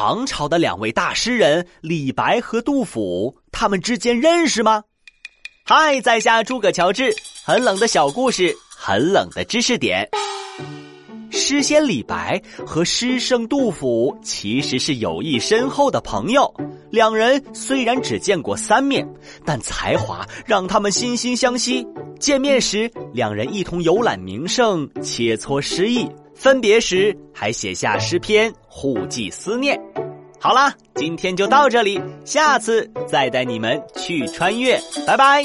唐朝的两位大诗人李白和杜甫，他们之间认识吗？嗨，在下诸葛乔治，很冷的小故事，很冷的知识点。诗仙李白和诗圣杜甫其实是友谊深厚的朋友，两人虽然只见过三面，但才华让他们惺惺相惜。见面时，两人一同游览名胜，切磋诗意；分别时，还写下诗篇，互寄思念。好啦，今天就到这里，下次再带你们去穿越，拜拜。